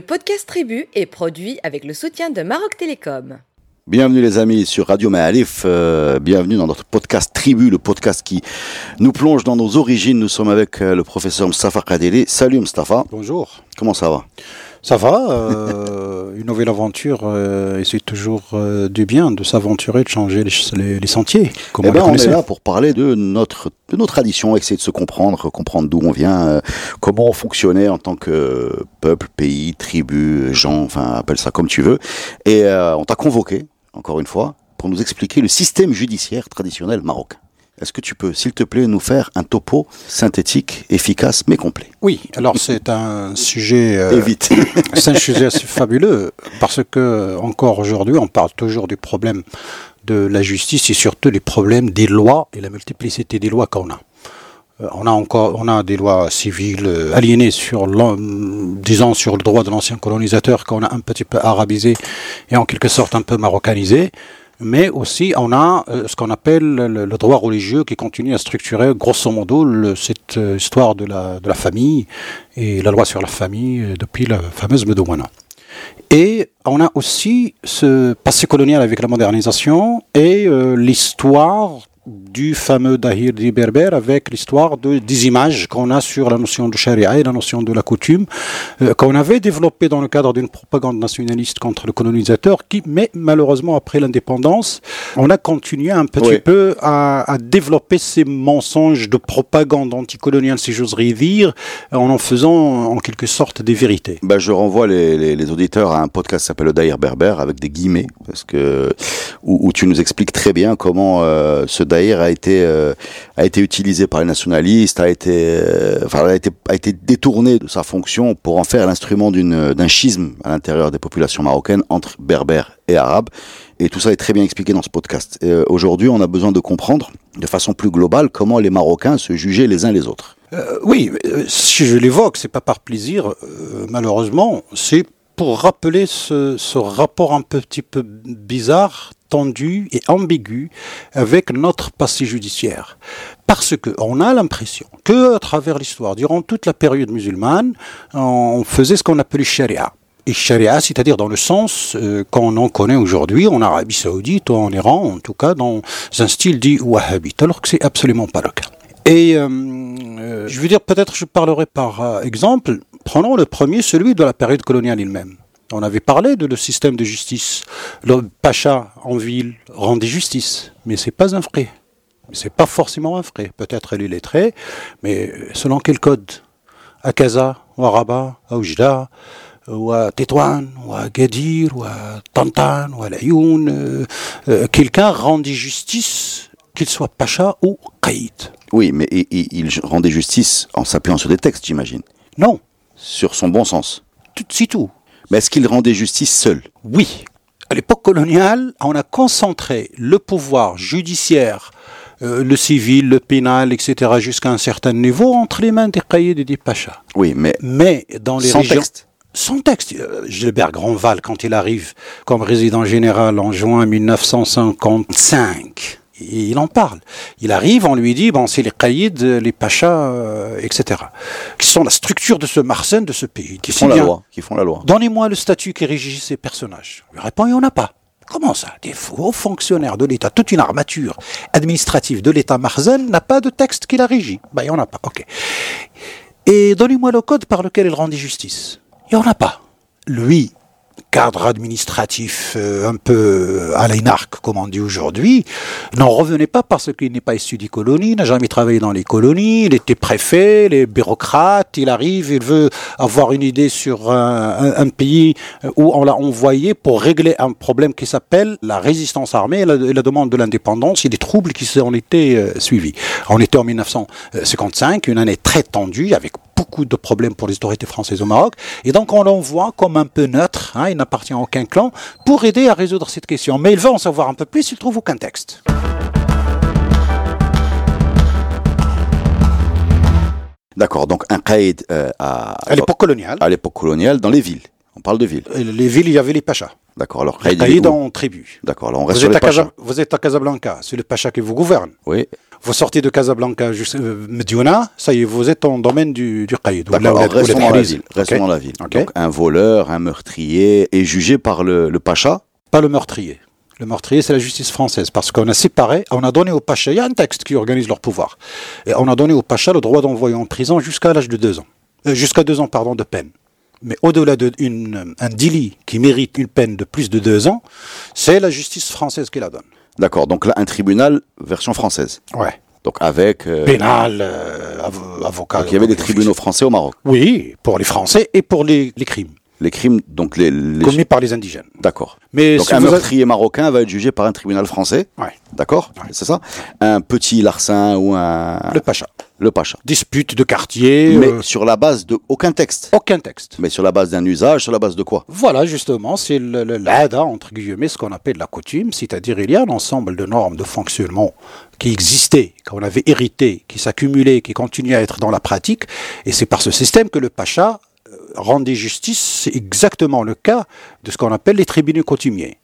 Le podcast Tribu est produit avec le soutien de Maroc Télécom. Bienvenue les amis sur Radio Maalif, euh, bienvenue dans notre podcast Tribu, le podcast qui nous plonge dans nos origines. Nous sommes avec euh, le professeur Mustafa Kadeli. Salut Mustafa. Bonjour. Comment ça va? Ça va, euh, une nouvelle aventure euh, et c'est toujours euh, du bien de s'aventurer, de changer les, les- les sentiers. Comme Eh on ben, on est là pour parler de notre de nos traditions, essayer de se comprendre, comprendre d'où on vient, euh, comment on fonctionnait en tant que peuple, pays, tribu, gens, enfin appelle ça comme tu veux. Et euh, on t'a convoqué encore une fois pour nous expliquer le système judiciaire traditionnel marocain. Est-ce que tu peux, s'il te plaît, nous faire un topo synthétique, efficace mais complet? Oui, alors c'est un sujet, euh, Et vite. c'est un sujet assez fabuleux parce que encore aujourd'hui, on parle toujours du problème de la justice et surtout les problèmes des lois et la multiplicité des lois qu'on a. Euh, On a encore, on a des lois civiles euh, aliénées sur, disons, sur le droit de l'ancien colonisateur qu'on a un petit peu arabisé et en quelque sorte un peu marocanisé. Mais aussi, on a euh, ce qu'on appelle le, droit religieux qui continue à structurer, grosso modo, cette euh, histoire de la, de la famille et la loi sur la famille euh, depuis la fameuse Medouana. Et on a aussi ce passé colonial avec la modernisation et euh, l'histoire du fameux Dahir di Berber avec l'histoire de, des images qu'on a sur la notion de charia et la notion de la coutume euh, qu'on avait développé dans le cadre d'une propagande nationaliste contre le colonisateur qui, mais malheureusement après l'indépendance, on a continué un petit Oui. peu à, à développer ces mensonges de propagande anticoloniale, si j'oserais dire, en en faisant en quelque sorte des vérités. Bah, je renvoie les, les, les auditeurs à un podcast qui s'appelle le Daïr Berber avec des guillemets parce que où, où tu nous expliques très bien comment euh, ce Daïr a été euh, a été utilisé par les nationalistes, a été euh, enfin a été a été détourné de sa fonction pour en faire l'instrument d'une d'un schisme à l'intérieur des populations marocaines entre berbères et arabes. Et tout ça est très bien expliqué dans ce podcast. Euh, Aujourd'hui, on a besoin de comprendre de façon plus globale comment les Marocains se jugeaient les uns les autres. Oui, si je l'évoque, c'est pas par plaisir, malheureusement, c'est pour rappeler ce, rapport un petit peu bizarre, tendu et ambigu avec notre passé judiciaire. Parce que on a l'impression que à travers l'histoire, durant toute la période musulmane, on faisait ce qu'on appelait charia. Et charia, c'est-à-dire dans le sens euh, qu'on en connaît aujourd'hui en Arabie Saoudite ou en Iran, en tout cas dans un style dit wahhabite, alors que c'est absolument pas le cas. Et euh, euh, je veux dire, peut-être je parlerai par exemple, prenons le premier, celui de la période coloniale elle-même. On avait parlé de le système de justice. Le pacha en ville rendait justice, mais c'est pas un vrai. C'est pas forcément un vrai. Peut-être elle est lettrée, mais selon quel code? À Kaza, ou à Rabat, à Oujda, ou à Tétouan, ou à Gadir, ou à Tantan, ou à Layoun, euh, euh, quelqu'un rendait justice, qu'il soit pacha ou qaïd. Oui, mais il rendait justice en s'appuyant sur des textes, j'imagine, Non, sur son bon sens. tout, c'est tout. Mais est-ce qu'il rendait justice seul? Oui. À l'époque coloniale, on a concentré le pouvoir judiciaire, euh, le civil, le pénal, etc., jusqu'à un certain niveau entre les mains des caïds et des pachas. Oui, mais Mais dans les sans régions... texte. Sans texte. Euh, Gilbert Grandval, quand il arrive comme résident général en juin 1955, il en parle. Il arrive, on lui dit, bon, c'est les caïds, les pachas, euh, etc., qui sont la structure de ce Marsen, de ce pays. Qui font la loi. Qui font la loi. Donnez-moi le statut qui régit ces personnages. Il répond, il n'y en a pas. Comment ça? Des hauts fonctionnaires de l'État, toute une armature administrative de l'État Marzen n'a pas de texte qui la régit. Ben, il n'y en a pas. OK. Et donnez-moi le code par lequel il rendit justice. Il n'y en a pas. Lui, cadre administratif euh, un peu à l'inarque, comme on dit aujourd'hui, n'en revenait pas parce qu'il n'est pas issu des colonies, n'a jamais travaillé dans les colonies, il était préfet, les bureaucrates, il arrive, il veut avoir une idée sur un, pays où on l'a envoyé pour régler un problème qui s'appelle la résistance armée et la, et la demande de l'indépendance. Et des troubles qui en étaient euh, suivis. On était en 1955, une année très tendue avec beaucoup de problèmes pour les autorités françaises au Maroc. Et donc on l'envoie comme un peu neutre, hein, il n'appartient à aucun clan, pour aider à résoudre cette question. Mais il veut en savoir un peu plus, il trouve aucun texte. D'accord, donc un caïd euh, à, À l'époque coloniale, à l'époque coloniale dans les villes. On parle de villes. les villes, il y avait les pachas. D'accord, alors Les caïds où en tribu. D'accord, alors on reste Vous sur êtes, les à Casa- pachas. vous êtes à Casablanca, c'est le pacha qui vous gouverne. Oui, Vous sortez de Casablanca jusqu'à euh, ça y est, vous êtes en domaine du, du Qaïd. restons dans la ville. Restons dans la ville. Donc, un voleur, un meurtrier est jugé par le, le pacha. Pas le meurtrier. Le meurtrier, c'est la justice française, parce qu'on a séparé, on a donné au Pacha, il y a un texte qui organise leur pouvoir, et on a donné au Pacha le droit d'envoyer en prison jusqu'à l'âge de deux ans, Euh, jusqu'à deux ans, pardon, de peine. Mais au-delà d'un délit qui mérite une peine de plus de deux ans, c'est la justice française qui la donne. D'accord, donc là, un tribunal version française. Ouais. Donc avec... euh, Pénal, euh, avo- avocat. donc, il y avait des tribunaux français au Maroc. Oui, pour les Français et pour les, les crimes Les crimes, donc les... les- commis par les indigènes. D'accord. Mais Donc si un meurtrier marocain va être jugé par un tribunal français. Ouais. D'accord C'est ça Un petit larcin ou un... Le Pacha. Le pacha. Dispute de quartier, Mais euh, sur la base de aucun texte. aucun texte. Mais sur la base d'un usage, sur la base de quoi? Voilà, justement, c'est l'ADA, entre guillemets, ce qu'on appelle la coutume, c'est-à-dire il y a un ensemble de normes de fonctionnement qui existaient, qu'on avait hérité, qui s'accumulaient, qui continuaient à être dans la pratique, et c'est par ce système que le Pacha rendait justice, c'est exactement le cas de ce qu'on appelle les tribunaux coutumiers,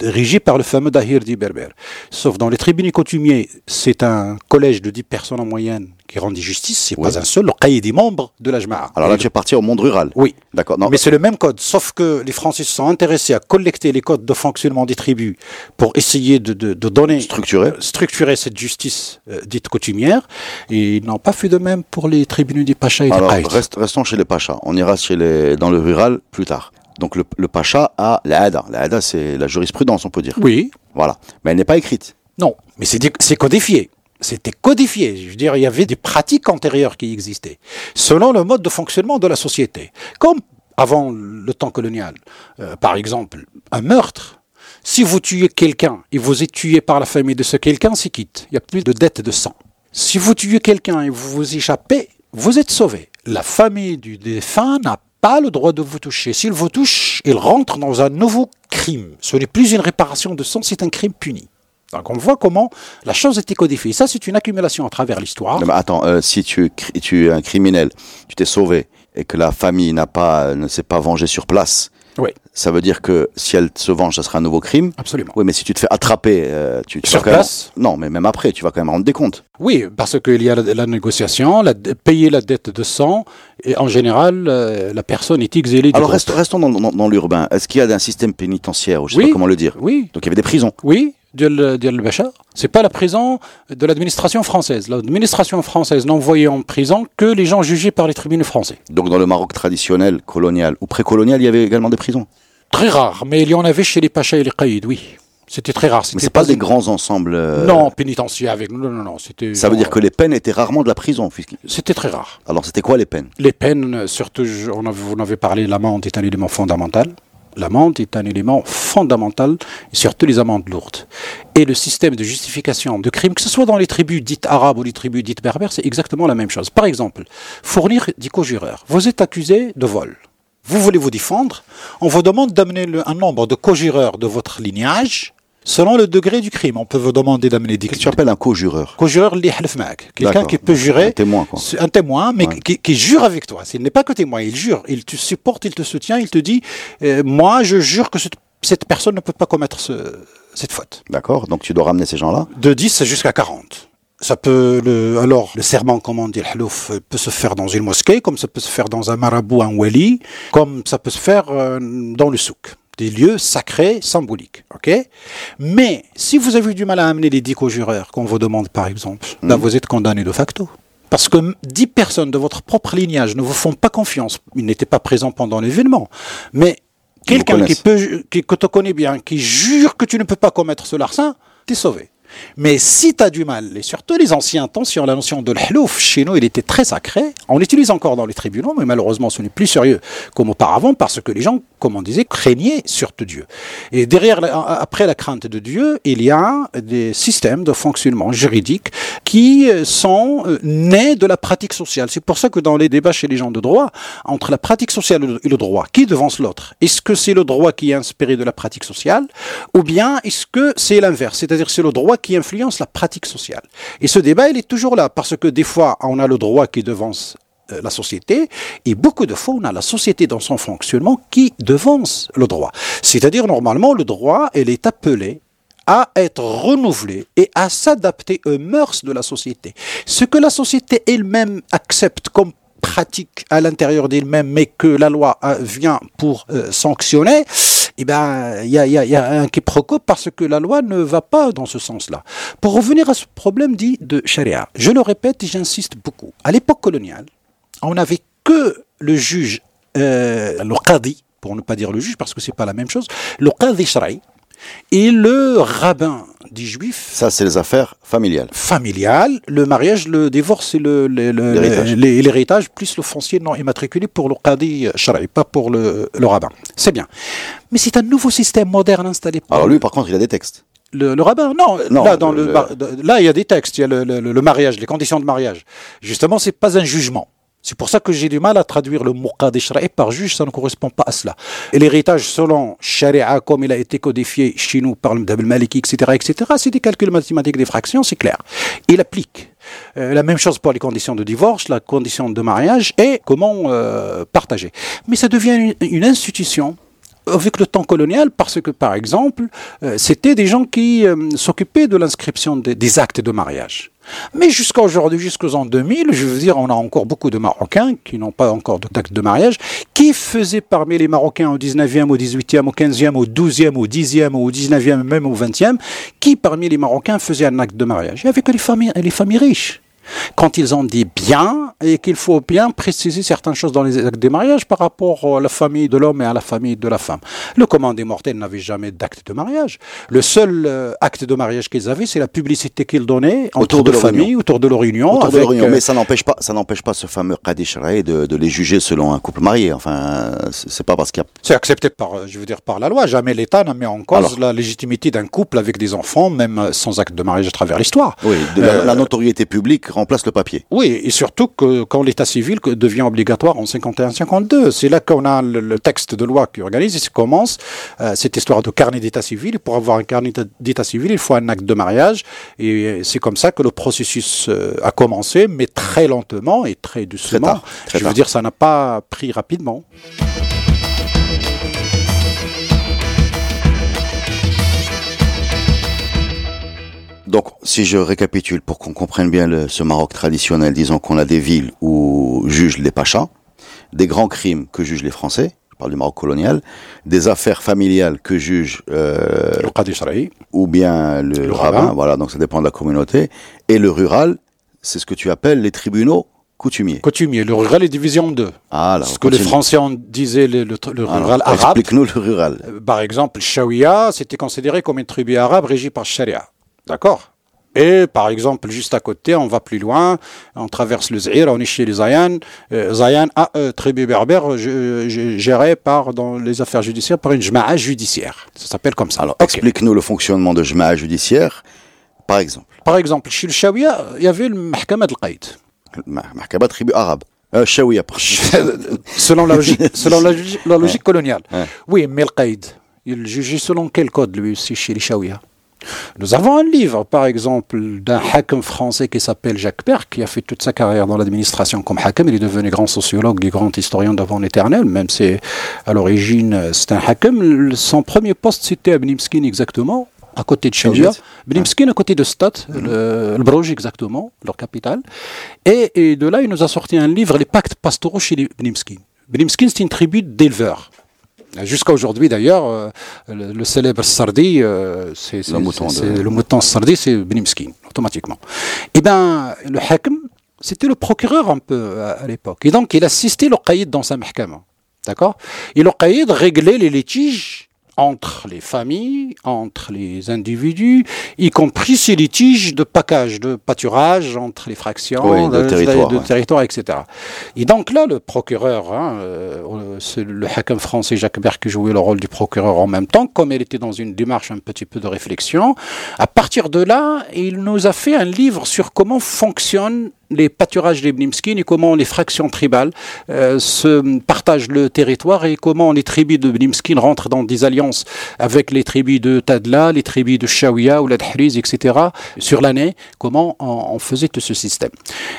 régis par le fameux Dahir di Berber. Sauf dans les tribunaux coutumiers, c'est un collège de 10 personnes en moyenne qui rendit justice, c'est Oui. pas un seul, le cahier des membres de la Jma'a. Alors là, tu es parti au monde rural. Oui. D'accord. Mais c'est le même code, sauf que les Français se sont intéressés à collecter les codes de fonctionnement des tribus pour essayer de, de- de donner, Structuré. euh, structurer cette justice euh, dite coutumière. Et ils n'ont pas fait de même pour les tribunaux des Pachas et des Alors, Haït. reste- restons chez les pachas. On ira chez les, dans le rural plus tard. Donc le, le pacha a la hada. La hada, c'est la jurisprudence, on peut dire. Oui, Voilà. Mais elle n'est pas écrite. non, mais c'est codifié. C'était codifié. Je veux dire, il y avait des pratiques antérieures qui existaient, selon le mode de fonctionnement de la société. Comme avant le temps colonial. Euh, par exemple, un meurtre. Si vous tuez quelqu'un et vous êtes tué par la famille de ce quelqu'un, c'est quitte. Il n'y a plus de dette de sang. Si vous tuez quelqu'un et vous vous échappez, vous êtes sauvé. La famille du défunt n'a pas le droit de vous toucher. S'il vous touche, il rentre dans un nouveau crime. Ce n'est plus une réparation de sang, c'est un crime puni. Donc on voit comment la chose était codifiée. Ça, c'est une accumulation à travers l'histoire. Mais attends, euh, si tu, es un criminel, tu t'es sauvé et que la famille n'a pas, ne s'est pas vengée sur place, Oui, ça veut dire que si elle se venge, ça sera un nouveau crime? absolument. Oui, mais si tu te fais attraper, euh, tu, tu Sur vas quand même- place? Non, mais même après, tu vas quand même rendre des comptes. Oui, parce qu'il y a la, la négociation, la, payer la dette de sang, et en général, euh, la personne est exilée du Alors restons, restons dans, dans- dans l'urbain. Est-ce qu'il y a un système pénitentiaire? Ou je sais Oui. pas comment le dire Oui, Donc il y avait des prisons. oui, Dial Bachar. C'est pas la prison de l'administration française. L'administration française n'envoyait en prison que les gens jugés par les tribunaux français. Donc dans le Maroc traditionnel, colonial ou précolonial, il y avait également des prisons? Très rare, mais il y en avait chez les Pachas et les Caïds, oui. C'était très rare. Mais c'est pas, des une- grands ensembles. euh, Non, pénitentiaire avec nous. Non, non, non. C'était. Ça veut dire que les peines étaient rarement de la prison. C'était très rare. Alors c'était quoi les peines? Les peines, surtout, on avait, vous en avez parlé, l'amende est un élément fondamental. L'amende est un élément fondamental, surtout les amendes lourdes. Et le système de justification de crimes, que ce soit dans les tribus dites arabes ou les tribus dites berbères, c'est exactement la même chose. Par exemple, fournir des co-jureurs. Vous êtes accusé de vol. Vous voulez vous défendre. On vous demande d'amener un nombre de co-jureurs de votre lignage selon le degré du crime. On peut vous demander d'amener des Qu'est-ce que tu appelles un co-jureur? Co-jureur. Quelqu'un qui peut jurer Un témoin, quoi. un témoin, mais Ouais. qui, qui jure avec toi. Il n'est pas que témoin, il jure. Il te supporte, il te soutient, il te dit euh, Moi, je jure que cette, cette personne ne peut pas commettre ce- cette faute. D'accord Donc tu dois ramener ces gens-là? De 10 jusqu'à 40. Ça peut, le, alors, le serment, comme on dit, le halouf, euh, peut se faire dans une mosquée, comme ça peut se faire dans un marabout, un wali, comme ça peut se faire euh, dans le souk. Des lieux sacrés, symboliques. ok? Mais si vous avez du mal à amener les dix co-jureurs qu'on vous demande, par exemple, là, vous êtes condamné de facto. Parce que 10 personnes de votre propre lignage ne vous font pas confiance. Ils n'étaient pas présents pendant l'événement. Mais quelqu'un qui peut, qui, que tu connais bien, qui jure que tu ne peux pas commettre ce larcin, t'es sauvé. Mais si tu as du mal, et surtout les anciens, attention, la notion de l'hlouf, chez nous, il était très sacré. On l'utilise encore dans les tribunaux, mais malheureusement, ce n'est plus sérieux comme auparavant, parce que les gens, comme on disait, craignaient surtout Dieu. Et derrière, après la crainte de Dieu, il y a des systèmes de fonctionnement juridique qui euh, sont euh, nés de la pratique sociale. C'est pour ça que dans les débats chez les gens de droit, entre la pratique sociale et le- et le droit, qui devance l'autre? Est-ce que c'est le droit qui est inspiré de la pratique sociale ou bien est-ce que c'est l'inverse? C'est-à-dire c'est le droit qui influence la pratique sociale. Et ce débat, il est toujours là parce que des fois, on a le droit qui devance euh, la société, et beaucoup de fois, on a la société dans son fonctionnement qui devance le droit. C'est-à-dire, normalement, le droit, elle est appelé à être renouvelés et à s'adapter aux mœurs de la société. Ce que la société elle-même accepte comme pratique à l'intérieur d'elle-même, mais que la loi euh, vient pour euh, sanctionner, eh ben, il y a, un quiproquo parce que la loi ne va pas dans ce sens-là. Pour revenir à ce problème dit de charia, je le répète et j'insiste beaucoup. À l'époque coloniale, on n'avait que le juge, euh, le qadi, pour ne pas dire le juge parce que c'est pas la même chose, le qadi et le rabbin dit juif. Ça, c'est les affaires familiales. Familiales, le mariage, le divorce et l'héritage, plus le foncier non immatriculé pour le qadi shara'i, pas pour le, rabbin. C'est bien. Mais c'est un nouveau système moderne installé. Alors lui, par contre, il a des textes. Le, rabbin, non, non là, dans le, là, il y a des textes, il y a le, mariage, les conditions de mariage. Justement, c'est pas un jugement. C'est pour ça que j'ai du mal à traduire le mot shra'i par juge, ça ne correspond pas à cela. Et l'héritage selon Sharia, comme il a été codifié chez nous par le Mdab maliki etc., etc., c'est des calculs mathématiques des fractions, c'est clair. Il applique. Euh, la même chose pour les conditions de divorce, la condition de mariage et comment euh, partager. Mais ça devient une institution avec le temps colonial parce que, par exemple, euh, c'était des gens qui euh, s'occupaient de l'inscription des, actes de mariage. Mais jusqu'à aujourd'hui, jusqu'aux ans 2000, je veux dire, on a encore beaucoup de Marocains qui n'ont pas encore d'acte de mariage, qui faisaient parmi les Marocains au 19e, au 18e, au 15e, au 12e, au 10e, au 19e, même au 20e, qui parmi les Marocains faisaient un acte de mariage. Avait que les familles, les familles riches quand ils ont dit bien et qu'il faut bien préciser certaines choses dans les actes de mariage par rapport à la famille de l'homme et à la famille de la femme. Le commandé mortel n'avait jamais d'acte de mariage. Le seul euh, acte de mariage qu'ils avaient, c'est la publicité qu'ils donnaient autour de, la famille, autour de leur union. Autour de leur union. Euh, Mais ça n'empêche pas, ça n'empêche pas ce fameux Qadish de, de les juger selon un couple marié. Enfin, c'est pas parce qu'il y a. C'est accepté par, je veux dire, par la loi. Jamais l'État n'a mis en cause la légitimité d'un couple avec des enfants, même sans acte de mariage à travers l'histoire. Oui, la, la notoriété publique remplace le papier. Oui, et surtout que quand l'état civil devient obligatoire en 51-52, c'est là qu'on a le, texte de loi qui organise et ça commence euh, cette histoire de carnet d'état civil. Pour avoir un carnet d'état civil, il faut un acte de mariage et c'est comme ça que le processus euh, a commencé, mais très lentement et très doucement. Je veux dire, ça n'a pas pris rapidement. Donc, si je récapitule pour qu'on comprenne bien ce Maroc traditionnel, disons qu'on a des villes où jugent les pachas, des grands crimes que jugent les Français, je parle du Maroc colonial, des affaires familiales que jugent euh, le ou bien le, rabbin, voilà, donc ça dépend de la communauté, et le rural, c'est ce que tu appelles les tribunaux coutumiers. Coutumiers, le rural est divisé en deux. Ah, ce que les Français en disaient le, rural arabe. Explique-nous le rural. Euh, par exemple, le Shawiya, c'était considéré comme une tribu arabe régie par Sharia. D'accord et par exemple, juste à côté, on va plus loin, on traverse le Zahir, on est chez les Zayan. Euh, Zayan a euh, tribu berbère géré par, dans les affaires judiciaires par une jma'a judiciaire. Ça s'appelle comme ça. Alors, explique-nous le fonctionnement de jma'a judiciaire, par exemple. Par exemple, chez le Shawiya, il y avait le Mahkama al-Qaïd. Mahkama tribu arabe. Euh, Shawiya, selon la logique, selon la, logique coloniale. Oui, mais le Qaïd, il jugeait selon quel code, lui aussi, chez les Shawiya nous avons un livre, par exemple, d'un hakim français qui s'appelle Jacques Perc, qui a fait toute sa carrière dans l'administration comme hakim. Il est devenu grand sociologue et grand historien d'avant l'éternel, même si à l'origine c'est un hakim. Son premier poste c'était à Benimskin exactement, à côté de Shaouia. Benimskin à côté de Stad, le, le exactement, leur capitale. Et, de là, il nous a sorti un livre, Les pactes pastoraux chez les Benimskin. Benimskin, c'est une tribu d'éleveurs. Jusqu'à aujourd'hui, d'ailleurs, euh, le, célèbre Sardi, euh, c'est le mouton, le mouton Sardi, c'est Benimskin, automatiquement. Et eh bien, le Hakim, c'était le procureur un peu à, l'époque. Et donc, il assistait le Qaïd dans sa mahkama. D'accord? Et le Qaïd réglait les litiges entre les familles, entre les individus, y compris ces litiges de package, de pâturage entre les fractions, de, territoire, etc. Et donc là, le procureur, hein, euh, c'est le hakam français Jacques Berck qui jouait le rôle du procureur en même temps, comme il était dans une démarche un petit peu de réflexion. À partir de là, il nous a fait un livre sur comment fonctionne les pâturages des Bnimskin et comment les fractions tribales euh, se partagent le territoire et comment les tribus de Bnimskin rentrent dans des alliances avec les tribus de Tadla, les tribus de Shawiya ou la etc. sur l'année, comment on, faisait tout ce système.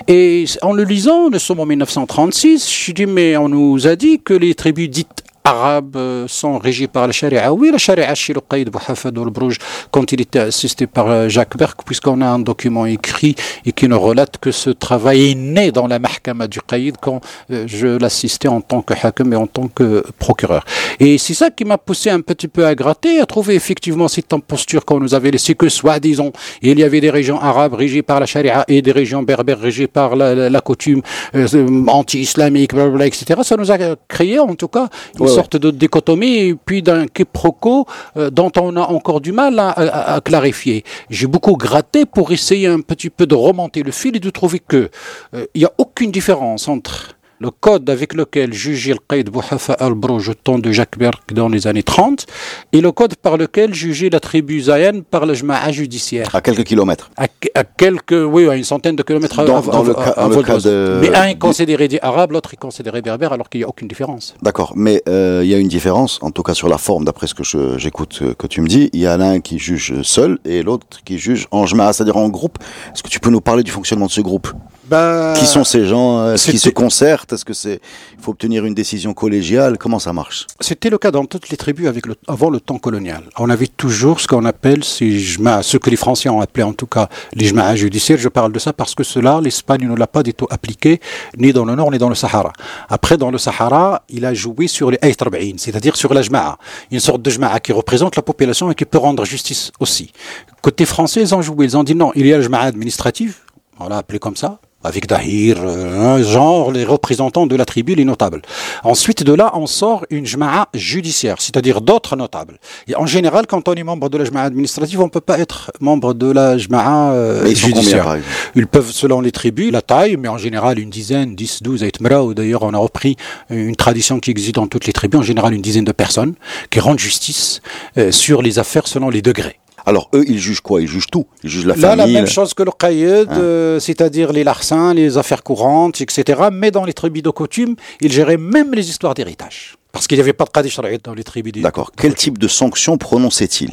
Et en le lisant, nous sommes en 1936, je dis mais on nous a dit que les tribus dites arabes sont régis par la charia. Oui, la charia chez le Qaïd Bouhafad al-Brouj, quand il était assisté par Jacques Berck, puisqu'on a un document écrit et qui nous relate que ce travail est né dans la mahkama du Qaïd quand je l'assistais en tant que hakim et en tant que procureur. Et c'est ça qui m'a poussé un petit peu à gratter, à trouver effectivement cette posture qu'on nous avait laissé que soi-disant, il y avait des régions arabes régies par la charia et des régions berbères régies par la, coutume euh, anti-islamique, etc. Ça nous a créé en tout cas sorte de dichotomie puis d'un quiproquo euh, dont on a encore du mal à, clarifier. J'ai beaucoup gratté pour essayer un petit peu de remonter le fil et de trouver que euh, il n'y a aucune différence entre le code avec lequel jugeait le Qaïd Bouhafa al-Brouj au temps de Jacques Berck dans les années 30 et le code par lequel jugeait la tribu Zayen par le Jma'a judiciaire. À quelques kilomètres. À, quelques, oui, à une centaine de kilomètres dans, dans le, cas, de... Mais un est considéré arabe, l'autre est considéré berbère alors qu'il n'y a aucune différence. D'accord, mais euh, il y a une différence, en tout cas sur la forme, d'après ce que j'écoute euh, que tu me dis. Il y en a un qui juge seul et l'autre qui juge en Jma'a, c'est-à-dire en groupe. Est-ce que tu peux nous parler du fonctionnement de ce groupe? Bah, Qui sont ces gens Est-ce qu'ils se concertent? Est-ce que c'est il faut obtenir une décision collégiale? Comment ça marche? C'était le cas dans toutes les tribus avec le, avant le temps colonial. On avait toujours ce qu'on appelle ces ce que les Français ont appelé en tout cas les jma'a judiciaires. Je parle de ça parce que cela, l'Espagne ne l'a pas du tout appliqué ni dans le Nord ni dans le Sahara. Après, dans le Sahara, il a joué sur les Aytrab'in, c'est-à-dire sur la jma'a, une sorte de jma'a qui représente la population et qui peut rendre justice aussi. Côté français, ils ont joué, ils ont dit non, il y a le jma'a administratif, on l'a appelé comme ça, avec Dahir, euh, genre les représentants de la tribu, les notables. Ensuite de là, on sort une jma'a judiciaire, c'est-à-dire d'autres notables. Et en général, quand on est membre de la jma'a administrative, on ne peut pas être membre de la jma'a euh, judiciaire. ils peuvent, selon les tribus, la taille, mais en général une dizaine, 10, 12, ou d'ailleurs on a repris une tradition qui existe dans toutes les tribus, en général une dizaine de personnes qui rendent justice euh, sur les affaires selon les degrés. Alors eux, ils jugent quoi? Ils jugent tout. Ils jugent la Là, famille. la même chose que le qaïd, hein. euh, c'est-à-dire les larcins, les affaires courantes, etc. Mais dans les tribus de coutume, ils géraient même les histoires d'héritage. Parce qu'il n'y avait pas de qadi dans les tribus. D'accord. Quel type de sanctions prononçait-il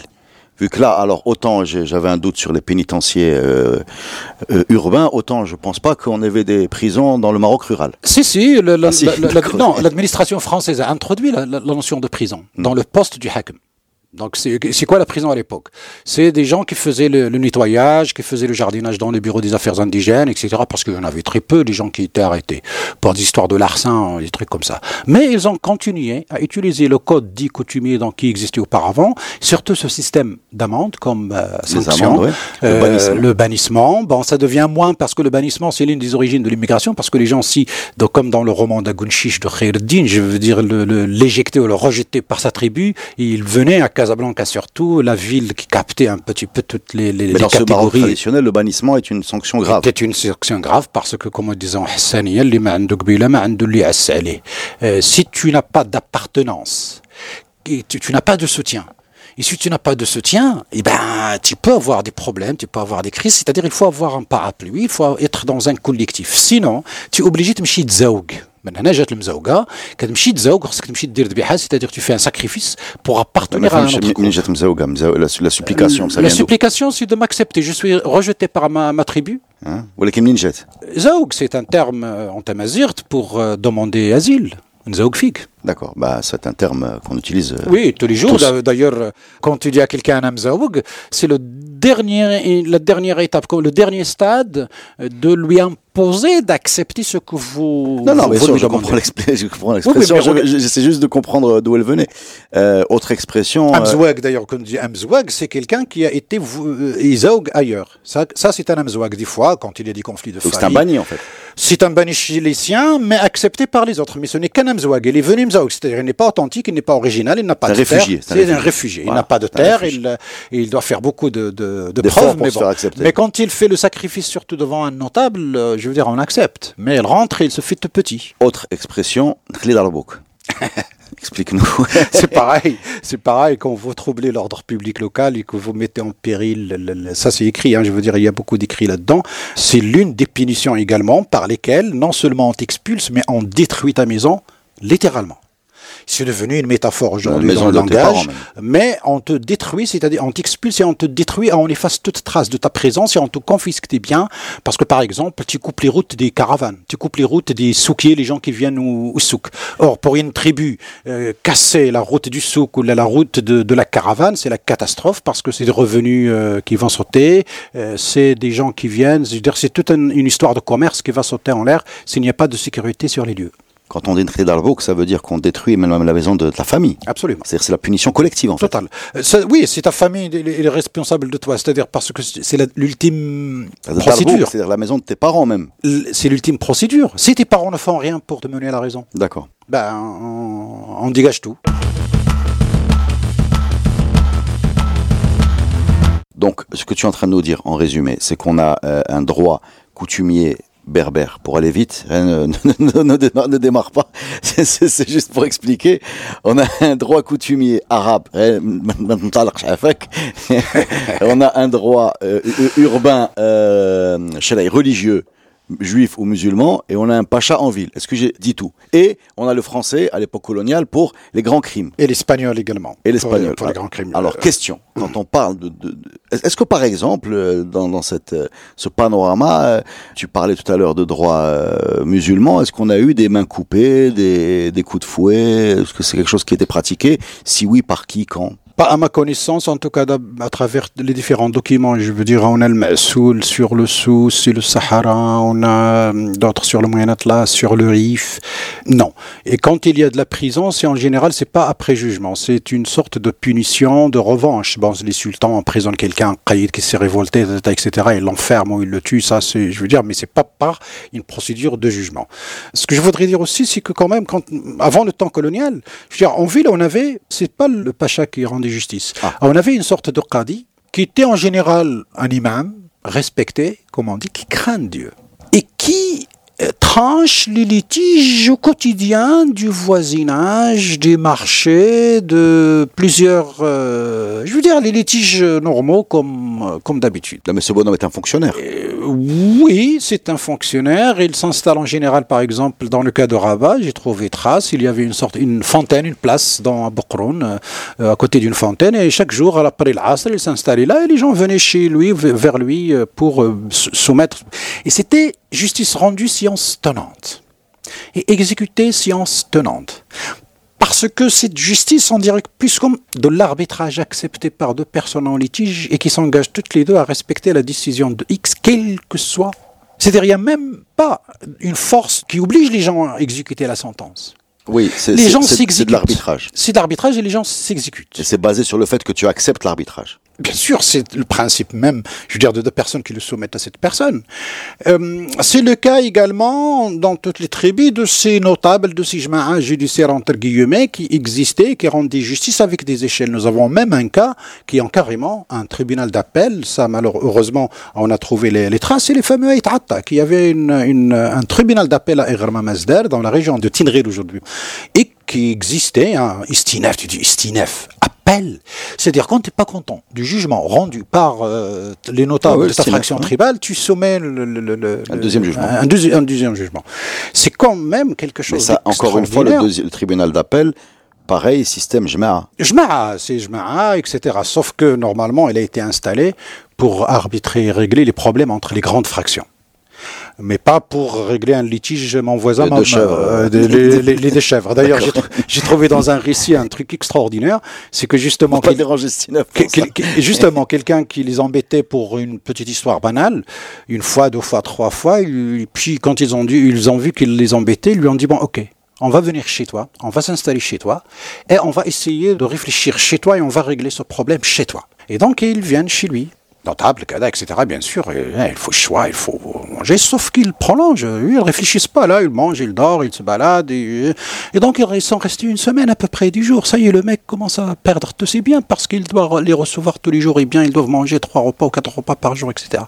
Vu que là, alors autant j'avais un doute sur les pénitenciers euh, euh, urbains, autant je pense pas qu'on avait des prisons dans le Maroc rural. Si, si. Ah, non, l'administration française a introduit la, notion de prison hmm. dans le poste du hakim. Donc, c'est quoi la prison à l'époque? C'est des gens qui faisaient le, nettoyage, qui faisaient le jardinage dans les bureaux des affaires indigènes, etc. Parce qu'il y en avait très peu, des gens qui étaient arrêtés pour des histoires de larcin, des trucs comme ça. Mais ils ont continué à utiliser le code dit coutumier donc, qui existait auparavant, surtout ce système d'amende comme euh, sanction, euh, le, bannissement. Bon, ça devient moins parce que le bannissement, c'est l'une des origines de l'immigration, parce que les gens, si, donc, comme dans le roman d'Agunshish de Khairuddin, je veux dire, l'éjecter ou le rejeter par sa tribu, il venait à Casablanca surtout, la ville qui captait un petit peu toutes les, les, Mais dans ce Maroc traditionnel, le bannissement est une sanction grave. C'est une sanction grave parce que, comme disons, euh, si tu n'as pas d'appartenance, tu, tu n'as pas de soutien, et si tu n'as pas de soutien, eh ben, tu peux avoir des problèmes, tu peux avoir des crises. C'est-à-dire, il faut avoir un parapluie, il faut être dans un collectif. Sinon, tu es obligé de me chier من هنا جات المزوقه كتمشي تزوق خصك تمشي دير ذبيحه سيتادير tu fais un sacrifice pour appartenir à un autre منين جات مزوقه la supplication la supplication c'est de m'accepter je suis rejeté par ma, ma tribu ولكن منين جات زوق c'est un terme en tamazirt pour demander asile نزوق فيك D'accord, bah, c'est un terme qu'on utilise. Euh, oui, tous les jours. D'ailleurs, quand tu dis à quelqu'un un amzaoug, c'est le dernier, la dernière étape, le dernier stade de lui imposer d'accepter ce que vous. Non, non, mais je comprends l'expression. J'essaie juste de comprendre d'où elle venait. Euh, autre expression. Euh, amzouag, d'ailleurs, quand on dit amzouag, c'est quelqu'un qui a été isaoug ailleurs. Ça, ça c'est un amzouag, des fois, quand il y a des conflits de famille. C'est un banni, en fait. C'est un banni siens, mais accepté par les autres. Mais ce n'est qu'un amzouag. Il est venu c'est-à-dire il n'est pas authentique, il n'est pas original, il n'a pas de réfugié, terre. C'est un réfugié. Il n'a pas de terre, il, il, doit faire beaucoup de, de, de preuves. Mais, bon. mais, quand il fait le sacrifice, surtout devant un notable, euh, je veux dire, on accepte. Mais il rentre et il se fait tout petit. Autre expression, Explique-nous. c'est pareil, c'est pareil quand vous troublez l'ordre public local et que vous mettez en péril, ça c'est écrit, hein, je veux dire, il y a beaucoup d'écrits là-dedans. C'est l'une des punitions également par lesquelles non seulement on t'expulse, mais on détruit ta maison littéralement. C'est devenu une métaphore aujourd'hui dans le langage. Mais on te détruit, c'est-à-dire on t'expulse et on te détruit, on efface toute trace de ta présence et on te confisque tes biens. Parce que par exemple, tu coupes les routes des caravanes, tu coupes les routes des soukiers, les gens qui viennent au, au souk. Or, pour une tribu, euh, casser la route du souk ou la, la route de, de la caravane, c'est la catastrophe parce que c'est des revenus euh, qui vont sauter, euh, c'est des gens qui viennent, c'est toute un- une histoire de commerce qui va sauter en l'air s'il n'y a pas de sécurité sur les lieux. Quand on détruit d'Albouk, ça veut dire qu'on détruit même la maison de, la famille. Absolument. C'est-à-dire c'est la punition collective en fait. Total. Euh, oui, c'est ta famille elle est responsable de toi. C'est-à-dire parce que c'est l'ultime procédure. C'est-à-dire la maison de tes parents même. C'est l'ultime procédure. Si tes parents ne font rien pour te mener à la raison, D'accord. ben on, on dégage tout. Donc, ce que tu es en train de nous dire, en résumé, c'est qu'on a euh, un droit coutumier berbère pour aller vite. Rien ne, démarre, pas. C'est- juste pour expliquer. On a un droit coutumier arabe. Rien- On a un droit euh, urbain, euh, religieux juif ou musulman, et on a un pacha en ville. Est-ce que j'ai dit tout? Et on a le français à l'époque coloniale pour les grands crimes. Et l'espagnol également. Et l'espagnol. Pour, pour les grands crimes. Alors, Euh, question. Quand on parle de, de- de- est-ce que par exemple, euh, dans, dans cette, euh, ce panorama, tu parlais tout à l'heure de droit musulman, est-ce qu'on a eu des mains coupées, des, des coups de fouet? Est-ce que c'est quelque chose qui était pratiqué? Si oui, par qui, quand? Pas à ma connaissance, en tout cas à travers les différents documents. Je veux dire, on a le Masoul sur le Sous, sur le Sahara, on a hum, d'autres sur le Moyen Atlas, sur le Rif. Non. Et quand il y a de la prison, c'est en général, c'est pas après jugement. C'est une sorte de punition, de revanche. Bon, les sultans emprisonnent quelqu'un, un qui s'est révolté, etc., ils l'enferment ou ils le tuent. Ça, je veux dire, mais c'est pas par une procédure de jugement. Ce que je voudrais dire aussi, c'est que quand même, avant le temps colonial, je veux dire, en ville, on avait, c'est pas le pacha qui rendait justice. Ah. On avait une sorte de qadi qui était en général un imam respecté, comme on dit, qui craint Dieu et qui euh, tranche les litiges au quotidien du voisinage, des marchés, de plusieurs, euh, je veux dire, les litiges normaux comme, euh, comme d'habitude. Mais ce bonhomme est un fonctionnaire. Oui, c'est un fonctionnaire. Il s'installe en général, par exemple, dans le cas de Rabat, j'ai trouvé trace. Il y avait une sorte, une fontaine, une place dans Bokroun, euh, à côté d'une fontaine, et chaque jour, après l'Asr, il s'installait là, et les gens venaient chez lui, vers lui, euh, pour euh, soumettre. Et c'était justice rendue, science tenante. Et exécutée, science tenante. Parce que cette justice, on dirait plus comme de l'arbitrage accepté par deux personnes en litige et qui s'engagent toutes les deux à respecter la décision de X, quelle que soit. C'est-à-dire, il n'y a même pas une force qui oblige les gens à exécuter la sentence. Oui, c'est de l'arbitrage. C'est de l'arbitrage et les gens s'exécutent. Et c'est basé sur le fait que tu acceptes l'arbitrage. Bien sûr, c'est le principe même, je veux dire, de deux personnes qui le soumettent à cette personne. Euh, c'est le cas également dans toutes les tribus de ces notables, de ces juma'as judiciaires entre guillemets qui existaient, qui rendaient justice avec des échelles. Nous avons même un cas qui est carrément un tribunal d'appel. Ça, malheureusement, on a trouvé les, traces. C'est les fameux Haït Atta, qui avait un tribunal d'appel à Erma Masdar, dans la région de Tinril aujourd'hui, et qui existait, un Istinef, tu dis Istinef, appel. C'est-à-dire quand tu n'es pas content du jugement rendu par euh, les notables Ah oui, de ta fraction tribale, tu sommets le, le- le- le- Un deuxième jugement. Un, deuxi- un deuxième jugement. C'est quand même quelque chose Mais ça, encore une fois, le, tribunal d'appel, pareil, système Jma'a. Jma'a, c'est Jma'a, etc. Sauf que normalement, il a été installé pour arbitrer et régler les problèmes entre les grandes fractions. Mais pas pour régler un litige, mon voisin, Les ma- deux chèvres. euh, les, les- les deux chèvres. D'ailleurs, j'ai tr- j'ai trouvé dans un récit un truc extraordinaire, c'est que justement, justement, quelqu'un qui les embêtait pour une petite histoire banale, une fois, deux fois, trois fois, et puis quand ils ont, dû, ils ont vu qu'il les embêtait, ils lui ont dit, bon, ok, on va venir chez toi, on va s'installer chez toi, et on va essayer de réfléchir chez toi et on va régler ce problème chez toi. Et donc, ils viennent chez lui. Notable, cada, etc. Bien sûr, hein, il faut choix, il faut manger, sauf qu'ils prolongent. Ils ne réfléchissent pas là, ils mangent, ils dorment, ils se baladent. Et, et donc, ils sont restés une semaine à peu près, dix jours. Ça y est, le mec commence à perdre tous ses biens parce qu'il doit les recevoir tous les jours. Et bien, ils doivent manger trois repas ou quatre repas par jour, etc.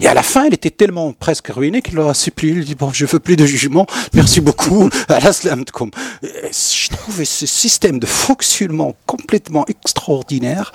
Et à la fin, il était tellement presque ruiné qu'il leur a supplié. Il dit Bon, je veux plus de jugement, merci beaucoup. Slamtkoum. Et Je trouvais ce système de fonctionnement complètement extraordinaire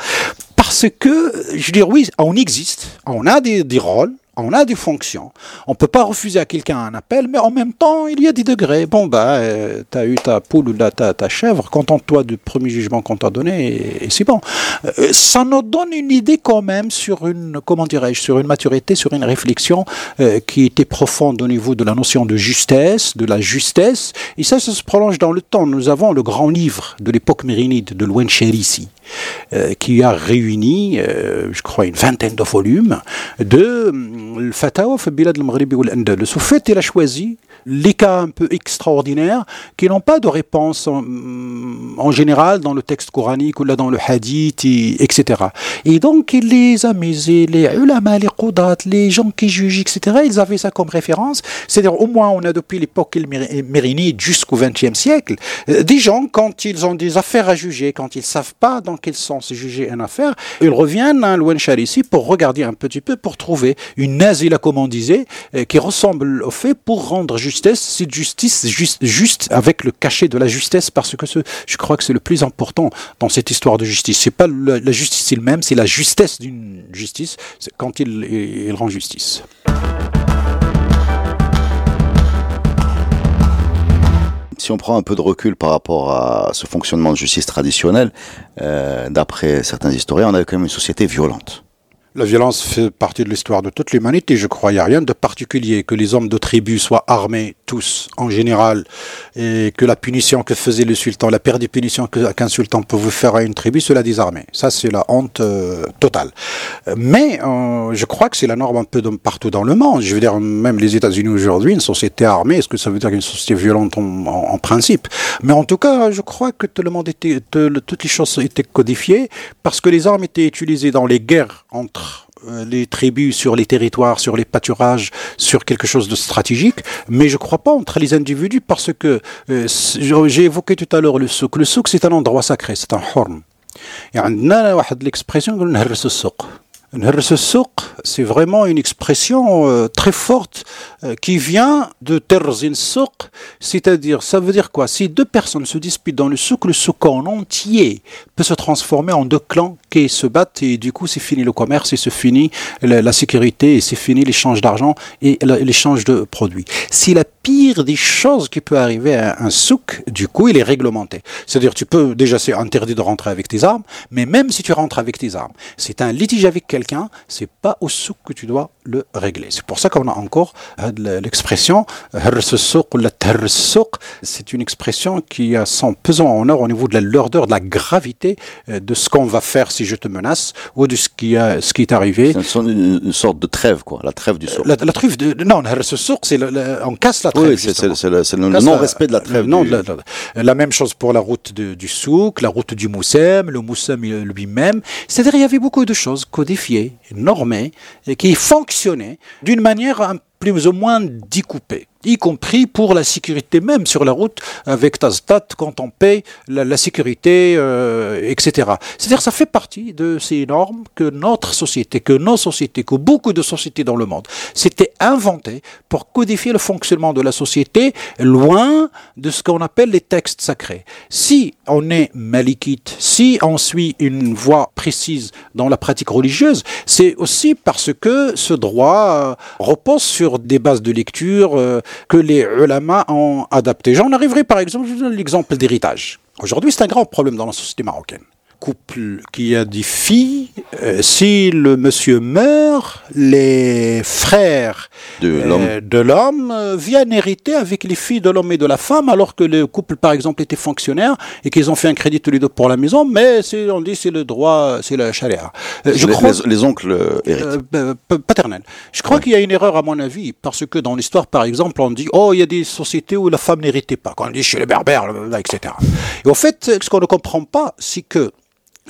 parce que, je veux dire, oui, on existe, on a des, des rôles, on a des fonctions. On peut pas refuser à quelqu'un un appel, mais en même temps, il y a des degrés. Bon, bah, euh, tu as eu ta poule ou ta, ta chèvre, contente-toi du premier jugement qu'on t'a donné, et, c'est bon. Euh, ça nous donne une idée quand même sur une, comment dirais-je, sur une maturité, sur une réflexion euh, qui était profonde au niveau de la notion de justesse, de la justesse, et ça, ça se prolonge dans le temps. Nous avons le grand livre de l'époque mérinide de Louane Cherissi, qui a réuni, je crois, une vingtaine de volumes de الفتاوى في البلاد المغربي والاندلس وفاتره شوازي les cas un peu extraordinaires qui n'ont pas de réponse en, général dans le texte coranique ou là dans le hadith, etc. Et donc, les a misés, les ulama, les qudat, les gens qui jugent, etc., ils avaient ça comme référence. C'est-à-dire, au moins, on a depuis l'époque mérinide jusqu'au XXe siècle, euh, des gens, quand ils ont des affaires à juger, quand ils savent pas dans quel sens juger une affaire, ils reviennent à Louane ici pour regarder un petit peu, pour trouver une asile, comme on disait, euh, qui ressemble au fait pour rendre justice justesse, c'est justice juste, juste avec le cachet de la justesse, parce que je crois que c'est le plus important dans cette histoire de justice. C'est pas la, justice elle-même, c'est la justesse d'une justice quand il, rend justice. si on prend un peu de recul par rapport à ce fonctionnement de justice traditionnel, euh, d'après certains historiens, on a quand même une société violente. La violence fait partie de l'histoire de toute l'humanité. Je crois qu'il n'y a rien de particulier que les hommes de tribu soient armés, tous, en général, et que la punition que faisait le sultan, la pire des punitions qu'un sultan pouvait faire à une tribu, cela désarmait. Ça, c'est la honte euh, totale. Mais euh, je crois que c'est la norme un peu partout dans le monde. Je veux dire, même les États-Unis aujourd'hui, une société armée, est-ce que ça veut dire une société violente en, principe? Mais en tout cas, je crois que tout le monde était, toutes les choses étaient codifiées parce que les armes étaient utilisées dans les guerres entre les tribus sur les territoires, sur les pâturages, sur quelque chose de stratégique, mais je ne crois pas entre les individus parce que euh, j'ai évoqué tout à l'heure le souk. Le souk, c'est un endroit sacré, c'est un horn. Il y a l'expression c'est vraiment une expression euh, très forte euh, qui vient de terzin souk, c'est-à-dire, ça veut dire quoi? Si deux personnes se disputent dans le souk, le souk en entier peut se transformer en deux clans qui se battent et du coup c'est fini le commerce et c'est fini la, sécurité et c'est fini l'échange d'argent et l'échange de produits. Si la pire des choses qui peut arriver à un souk, du coup, il est réglementé. C'est-à-dire, tu peux, déjà, c'est interdit de rentrer avec tes armes, mais même si tu rentres avec tes armes, c'est un litige avec quelqu'un, c'est pas au souk que tu dois le régler. C'est pour ça qu'on a encore euh, l'expression c'est une expression qui a son pesant en or au niveau de la lourdeur, de la gravité euh, de ce qu'on va faire si je te menace ou de ce qui, a, ce qui est arrivé. C'est une, sorte de trêve, quoi, la trêve du souk. La, trêve de, non, c'est on casse la oui, c'est le, non-respect de la trêve. Non, la, même chose pour la route du souk, la route du Moussem, le Moussem lui-même. C'est-à-dire, il y avait beaucoup de choses codifiées, normées, et qui fonctionnaient d'une manière plus ou moins découpée y compris pour la sécurité même sur la route avec Taztat quand on paye la, sécurité, euh, etc. C'est-à-dire ça fait partie de ces normes que notre société, que nos sociétés, que beaucoup de sociétés dans le monde s'étaient inventées pour codifier le fonctionnement de la société loin de ce qu'on appelle les textes sacrés. Si on est malikite, si on suit une voie précise dans la pratique religieuse, c'est aussi parce que ce droit euh, repose sur des bases de lecture euh, que les ulama ont adapté. J'en arriverai par exemple, l'exemple d'héritage. Aujourd'hui, c'est un grand problème dans la société marocaine couple qui a des filles, euh, si le monsieur meurt, les frères de l'homme euh, viennent hériter avec les filles de l'homme et de la femme, alors que le couple, par exemple, était fonctionnaire et qu'ils ont fait un crédit tous les deux pour la maison, mais on dit c'est le droit, c'est la charia. Euh, je les, crois, les, oncles héritent. paternels. Je crois qu'il y a une erreur à mon avis, parce que dans l'histoire, par exemple, on dit, oh, il y a des sociétés où la femme n'héritait pas. Quand on dit chez les berbères, etc. Et au fait, ce qu'on ne comprend pas, c'est que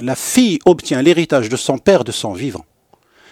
la fille obtient l'héritage de son père de son vivant.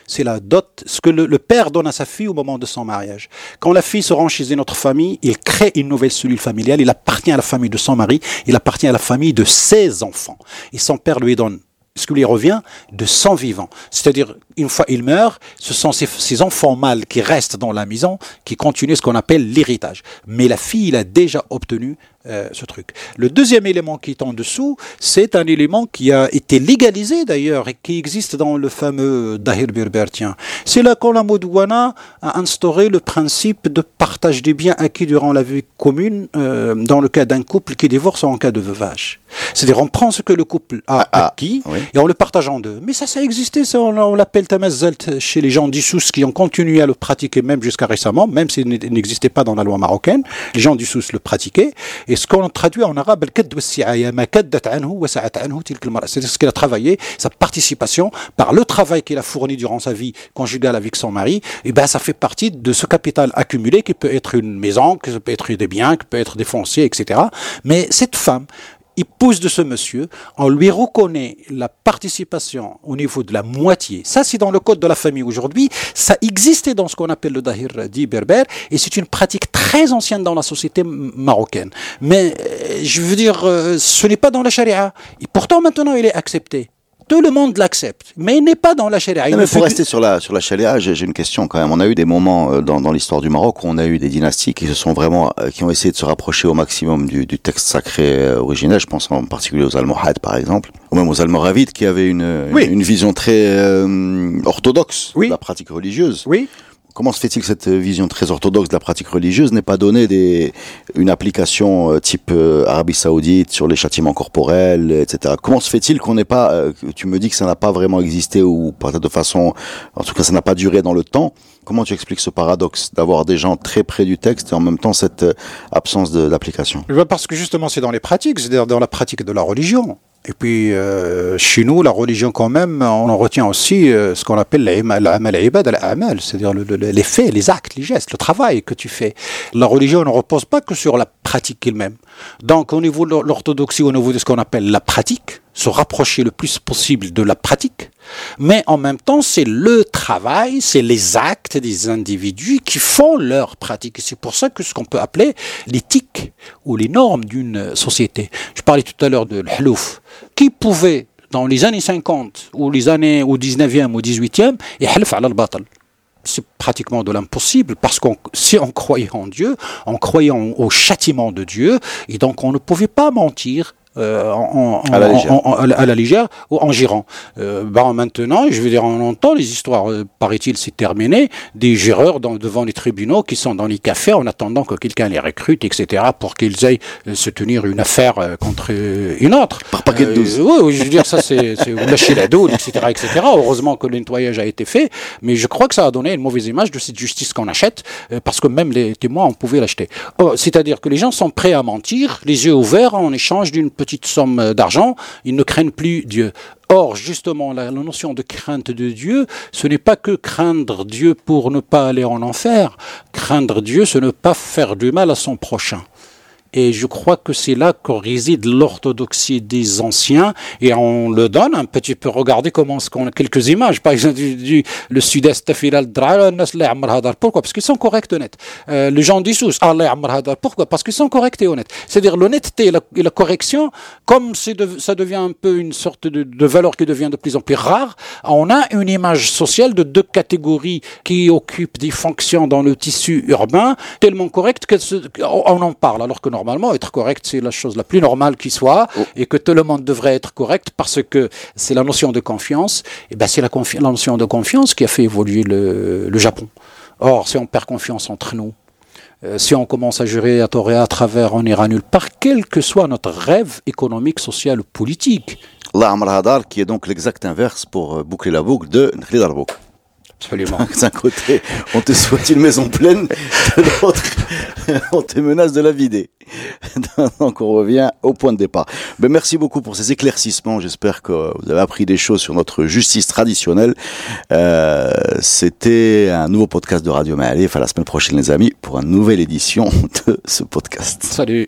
C'est la dot, ce que le, père donne à sa fille au moment de son mariage. Quand la fille se rend chez une autre famille, il crée une nouvelle cellule familiale, il appartient à la famille de son mari, il appartient à la famille de ses enfants. Et son père lui donne ce qui lui revient de son vivant. C'est-à-dire, une fois il meurt, ce sont ses, enfants mâles qui restent dans la maison qui continuent ce qu'on appelle l'héritage. Mais la fille, il a déjà obtenu euh, ce truc. Le deuxième élément qui est en dessous, c'est un élément qui a été légalisé d'ailleurs et qui existe dans le fameux Dahir Berbertien. C'est là quand la Modouana a instauré le principe de partage des biens acquis durant la vie commune euh, dans le cas d'un couple qui divorce en cas de veuvage. C'est-à-dire on prend ce que le couple a ah, ah, acquis et on le partage en deux. Mais ça, ça a existé, ça, on, l'appelle Chez les gens d'Issous qui ont continué à le pratiquer même jusqu'à récemment, même s'il n'existait pas dans la loi marocaine. Les gens d'Issous le pratiquaient. Et ce qu'on traduit en arabe, c'est ce qu'il a travaillé, sa participation par le travail qu'il a fourni durant sa vie conjugale avec son mari, et ben ça fait partie de ce capital accumulé qui peut être une maison, qui peut être des biens, qui peut être des fonciers, etc. Mais cette femme, épouse de ce monsieur, on lui reconnaît la participation au niveau de la moitié. Ça, c'est dans le code de la famille aujourd'hui. Ça existait dans ce qu'on appelle le dahir dit berber, et c'est une pratique très ancienne dans la société marocaine. Mais, euh, je veux dire, euh, ce n'est pas dans la charia. Et pourtant, maintenant, il est accepté tout le monde l'accepte, mais il n'est pas dans la charia. mais pour rester sur la, sur la charia, j'ai une question quand même. On a eu des moments euh, dans, dans l'histoire du Maroc où on a eu des dynasties qui se sont vraiment, euh, qui ont essayé de se rapprocher au maximum du, du texte sacré euh, originel. Je pense en particulier aux Almohades, par exemple, ou même aux Almoravides, qui avaient une, une, vision très orthodoxe de la pratique religieuse. Oui. Comment se fait-il que cette vision très orthodoxe de la pratique religieuse n'ait pas donné des, une application euh, type euh, Arabie Saoudite sur les châtiments corporels, etc. Comment se fait-il qu'on n'ait pas, euh, tu me dis que ça n'a pas vraiment existé ou peut-être de façon, en tout cas ça n'a pas duré dans le temps. Comment tu expliques ce paradoxe d'avoir des gens très près du texte et en même temps cette absence d'application? Parce que justement c'est dans les pratiques, c'est dans la pratique de la religion. Et puis, euh, chez nous, la religion, quand même, on en retient aussi euh, ce qu'on appelle l'amal c'est-à-dire les faits, les actes, les gestes, le travail que tu fais. La religion ne repose pas que sur la pratique elle-même. Donc, au niveau de l'orthodoxie, au niveau de ce qu'on appelle la pratique, se rapprocher le plus possible de la pratique, mais en même temps, c'est le travail, c'est les actes des individus qui font leur pratique. C'est pour ça que ce qu'on peut appeler l'éthique ou les normes d'une société. Je parlais tout à l'heure de l'halouf, qui pouvait, dans les années 50 ou les années au 19e ou 18e, et à l'al c'est pratiquement de l'impossible parce qu'on si on croyait en Dieu, on croyait au châtiment de Dieu et donc on ne pouvait pas mentir euh, en, à, la légère ou en gérant. Euh, bah, maintenant, je veux dire, on entend les histoires, euh, paraît-il, c'est terminé, des géreurs dans, devant les tribunaux qui sont dans les cafés en attendant que quelqu'un les recrute, etc., pour qu'ils aillent euh, se tenir une affaire contre une autre. Par paquet de 12. oui, je veux dire, ça, c'est lâcher la douille, etc., etc. Heureusement que le nettoyage a été fait, mais je crois que ça a donné une mauvaise image de cette justice qu'on achète, parce que même les témoins, on pouvait l'acheter. Oh, c'est-à-dire que les gens sont prêts à mentir, les yeux ouverts, en échange d'une petite somme d'argent, ils ne craignent plus Dieu. Or, justement, la, notion de crainte de Dieu, ce n'est pas que craindre Dieu pour ne pas aller en enfer. Craindre Dieu, ce ne pas faire du mal à son prochain. Et je crois que c'est là que réside l'orthodoxie des anciens. Et on le donne un petit peu. Regardez comment qu'on a quelques images. Par exemple, du, le sud-est Pourquoi? Parce qu'ils sont corrects et honnêtes. Euh, les gens d'Issous, Pourquoi? Parce qu'ils sont corrects et honnêtes. C'est-à-dire l'honnêteté et la, correction, comme de, ça devient un peu une sorte de, de, valeur qui devient de plus en plus rare, on a une image sociale de deux catégories qui occupent des fonctions dans le tissu urbain tellement correctes qu'on en parle. Alors que normalement, être correct, c'est la chose la plus normale qui soit, oh. et que tout le monde devrait être correct parce que c'est la notion de confiance. Et ben, c'est la, la, notion de confiance qui a fait évoluer le, le Japon. Or, si on perd confiance entre nous, euh, si on commence à jurer à tort et à travers, on ira nulle part, quel que soit notre rêve économique, social ou politique. L'Amr qui est donc l'exact inverse pour euh, boucler la boucle de Nkhli Absolument. D'un côté, on te souhaite une maison pleine, de l'autre, on te menace de la vider. Donc on revient au point de départ. Ben, merci beaucoup pour ces éclaircissements. J'espère que vous avez appris des choses sur notre justice traditionnelle. Euh, C'était un nouveau podcast de Radio Maalif. À la semaine prochaine les amis pour une nouvelle édition de ce podcast. Salut.